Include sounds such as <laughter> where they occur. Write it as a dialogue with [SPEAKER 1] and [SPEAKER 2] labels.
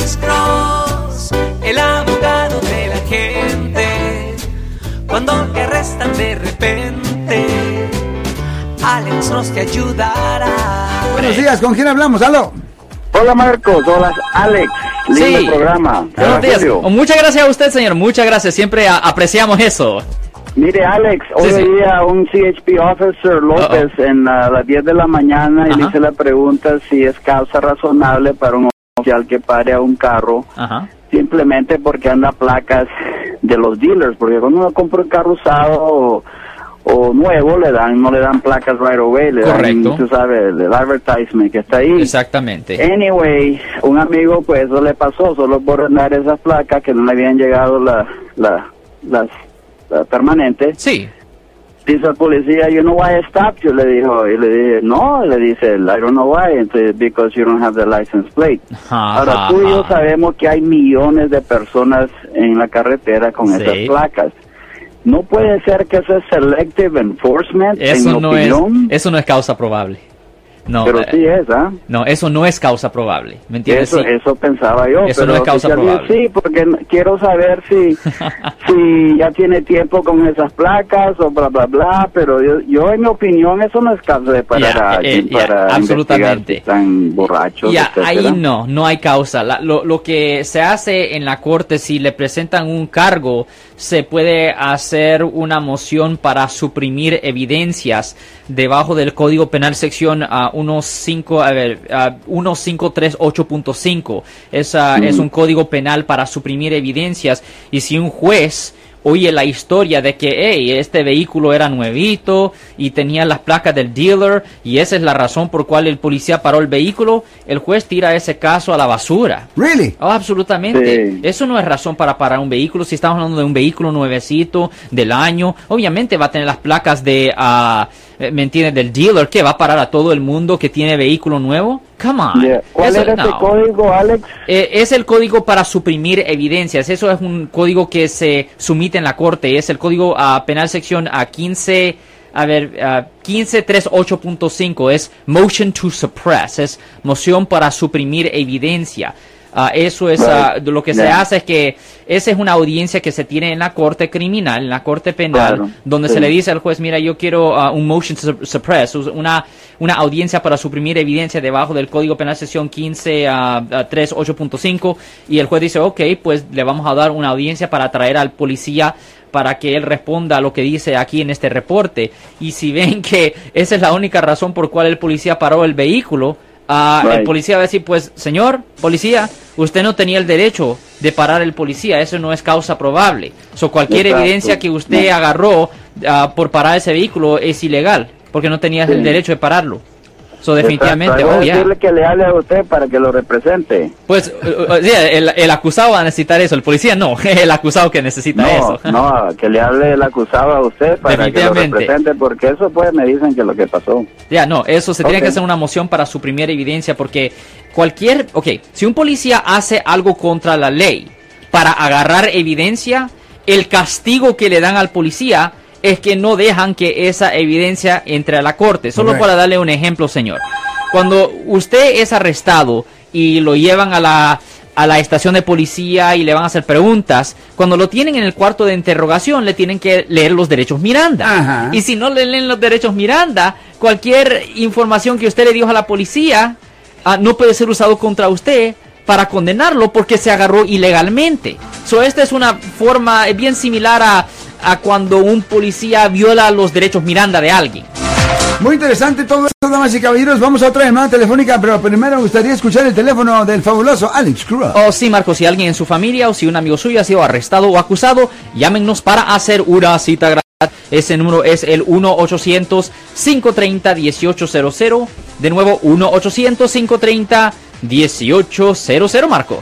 [SPEAKER 1] Alex Cross, el abogado de la gente. Cuando te arrestan de repente, Alex Cross te ayudará.
[SPEAKER 2] Buenos días, ¿con quién hablamos? ¡Aló!
[SPEAKER 3] Hola Marcos, hola Alex, lindo
[SPEAKER 4] Sí.
[SPEAKER 3] programa.
[SPEAKER 4] Buenos días. Muchas gracias a usted, señor. Muchas gracias. Siempre a- apreciamos eso.
[SPEAKER 3] Mire Alex, hoy
[SPEAKER 4] Sí,
[SPEAKER 3] veía un CHP officer López en ah, las 10 de la mañana y
[SPEAKER 4] Ajá.
[SPEAKER 3] le hice la pregunta si es causa razonable para un que pare a un carro
[SPEAKER 4] Ajá.
[SPEAKER 3] simplemente porque anda placas de los dealers, porque cuando uno compra un carro usado o, o nuevo le dan no le dan placas right away, le
[SPEAKER 4] Correcto.
[SPEAKER 3] dan, tú sabes, el advertisement que está ahí.
[SPEAKER 4] Exactamente.
[SPEAKER 3] Anyway, un amigo pues eso le pasó solo por andar esas placas que no le habían llegado la, la, las la permanentes.
[SPEAKER 4] Sí.
[SPEAKER 3] Dice el policía, you know why I stopped you, le dijo, y le dije, no, le dice, I don't know why, entonces, because you don't have the license plate. <laughs>
[SPEAKER 4] Ajá,
[SPEAKER 3] Ahora tú y yo sabemos que hay millones de personas en la carretera con
[SPEAKER 4] Sí.
[SPEAKER 3] esas placas. No puede ser que eso es selective enforcement, en
[SPEAKER 4] Eso no es, eso no es causa probable. No,
[SPEAKER 3] pero
[SPEAKER 4] eh,
[SPEAKER 3] sí es, ¿ah?
[SPEAKER 4] no, eso no es causa probable. ¿Me entiendes?
[SPEAKER 3] Eso,
[SPEAKER 4] Sí.
[SPEAKER 3] eso pensaba yo.
[SPEAKER 4] Eso
[SPEAKER 3] pero
[SPEAKER 4] no es causa probable.
[SPEAKER 3] Sí, porque quiero saber si, <laughs> si ya tiene tiempo con esas placas o bla, bla, bla. Pero yo, yo en mi opinión, eso no es causa de parar
[SPEAKER 4] eh,
[SPEAKER 3] para investigar
[SPEAKER 4] absolutamente.
[SPEAKER 3] si están borrachos,
[SPEAKER 4] ahí no, no hay causa. La- lo, lo que se hace en la corte, si le presentan un cargo, se puede hacer una moción para suprimir evidencias debajo del Código Penal sección ah, 15, a ver, ah, 1538.5. Es, ah, es un código penal para suprimir evidencias y si un juez oye la historia de que hey, este vehículo era nuevito y tenía las placas del dealer y esa es la razón por cual el policía paró el vehículo, el juez tira ese caso a la basura.
[SPEAKER 2] ¿Really?
[SPEAKER 4] Oh, absolutamente.
[SPEAKER 3] Sí.
[SPEAKER 4] Eso no es razón para parar un vehículo. Si estamos hablando de un vehículo nuevecito del año, obviamente va a tener las placas de, eh, ¿me entiendes? Del dealer que va a parar a todo el mundo que tiene vehículo nuevo. Come on.
[SPEAKER 3] Yeah. ¿Cuál ese
[SPEAKER 4] no.
[SPEAKER 3] código, Alex?
[SPEAKER 4] Eh, es el código para suprimir evidencias. Eso es un código que se sumite en la corte. Es el código ah, penal sección a 15, a ver, ah, 1538.5. Es motion to suppress. Es moción para suprimir evidencia. Ah, eso es
[SPEAKER 3] Right.
[SPEAKER 4] lo que se hace es que esa es una audiencia que se tiene en la corte criminal, en la corte penal,
[SPEAKER 3] Claro,
[SPEAKER 4] donde
[SPEAKER 3] sí.
[SPEAKER 4] se le dice al juez, mira, yo quiero ah, un motion to su- suppress, una, una audiencia para suprimir evidencia debajo del Código Penal sección 15 a 38.5 y el juez dice, ok, pues le vamos a dar una audiencia para traer al policía para que él responda a lo que dice aquí en este reporte. Y si ven que esa es la única razón por cual el policía paró el vehículo, ah, el policía va a decir, pues, señor, policía, usted no tenía el derecho de parar el policía, eso no es causa probable. So, cualquier
[SPEAKER 3] Exacto.
[SPEAKER 4] evidencia que usted agarró ah, por parar ese vehículo es ilegal, porque no tenías el derecho de pararlo. So, definitivamente, oh,
[SPEAKER 3] voy a
[SPEAKER 4] yeah.
[SPEAKER 3] decirle que le hable a usted para que lo represente.
[SPEAKER 4] Pues, eh, eh, el, el acusado va a necesitar eso, el policía no, <laughs> el acusado que necesita
[SPEAKER 3] No,
[SPEAKER 4] eso.
[SPEAKER 3] no, que le hable el acusado a usted para que lo represente, porque eso pues me dicen que lo que pasó.
[SPEAKER 4] Ya, no, eso se tiene
[SPEAKER 3] Ok.
[SPEAKER 4] que hacer una moción para suprimir evidencia porque cualquier, ok, si un policía hace algo contra la ley para agarrar evidencia, el castigo que le dan al policía es que no dejan que esa evidencia entre a la corte. Solo para darle un ejemplo, señor. Cuando usted es arrestado y lo llevan a la a la estación de policía y le van a hacer preguntas, cuando lo tienen en el cuarto de interrogación le tienen que leer los derechos Miranda.
[SPEAKER 2] Ajá.
[SPEAKER 4] Y si no le leen los derechos Miranda, cualquier información que usted le dio a la policía ah, no puede ser usado contra usted para condenarlo porque se agarró ilegalmente. So, esta es una forma bien similar a, a cuando un policía viola los derechos Miranda de alguien.
[SPEAKER 2] Muy interesante todo esto, damas y caballeros. Vamos a otra llamada telefónica, pero primero me gustaría escuchar el teléfono del fabuloso Alex Cruz.
[SPEAKER 4] O sí, Marcos, si alguien en su familia o si un amigo suyo ha sido arrestado o acusado, llámenos para hacer una cita gratis. Ese número es el 1-800-530-1800. De nuevo, 1-800-530-1800, Marcos.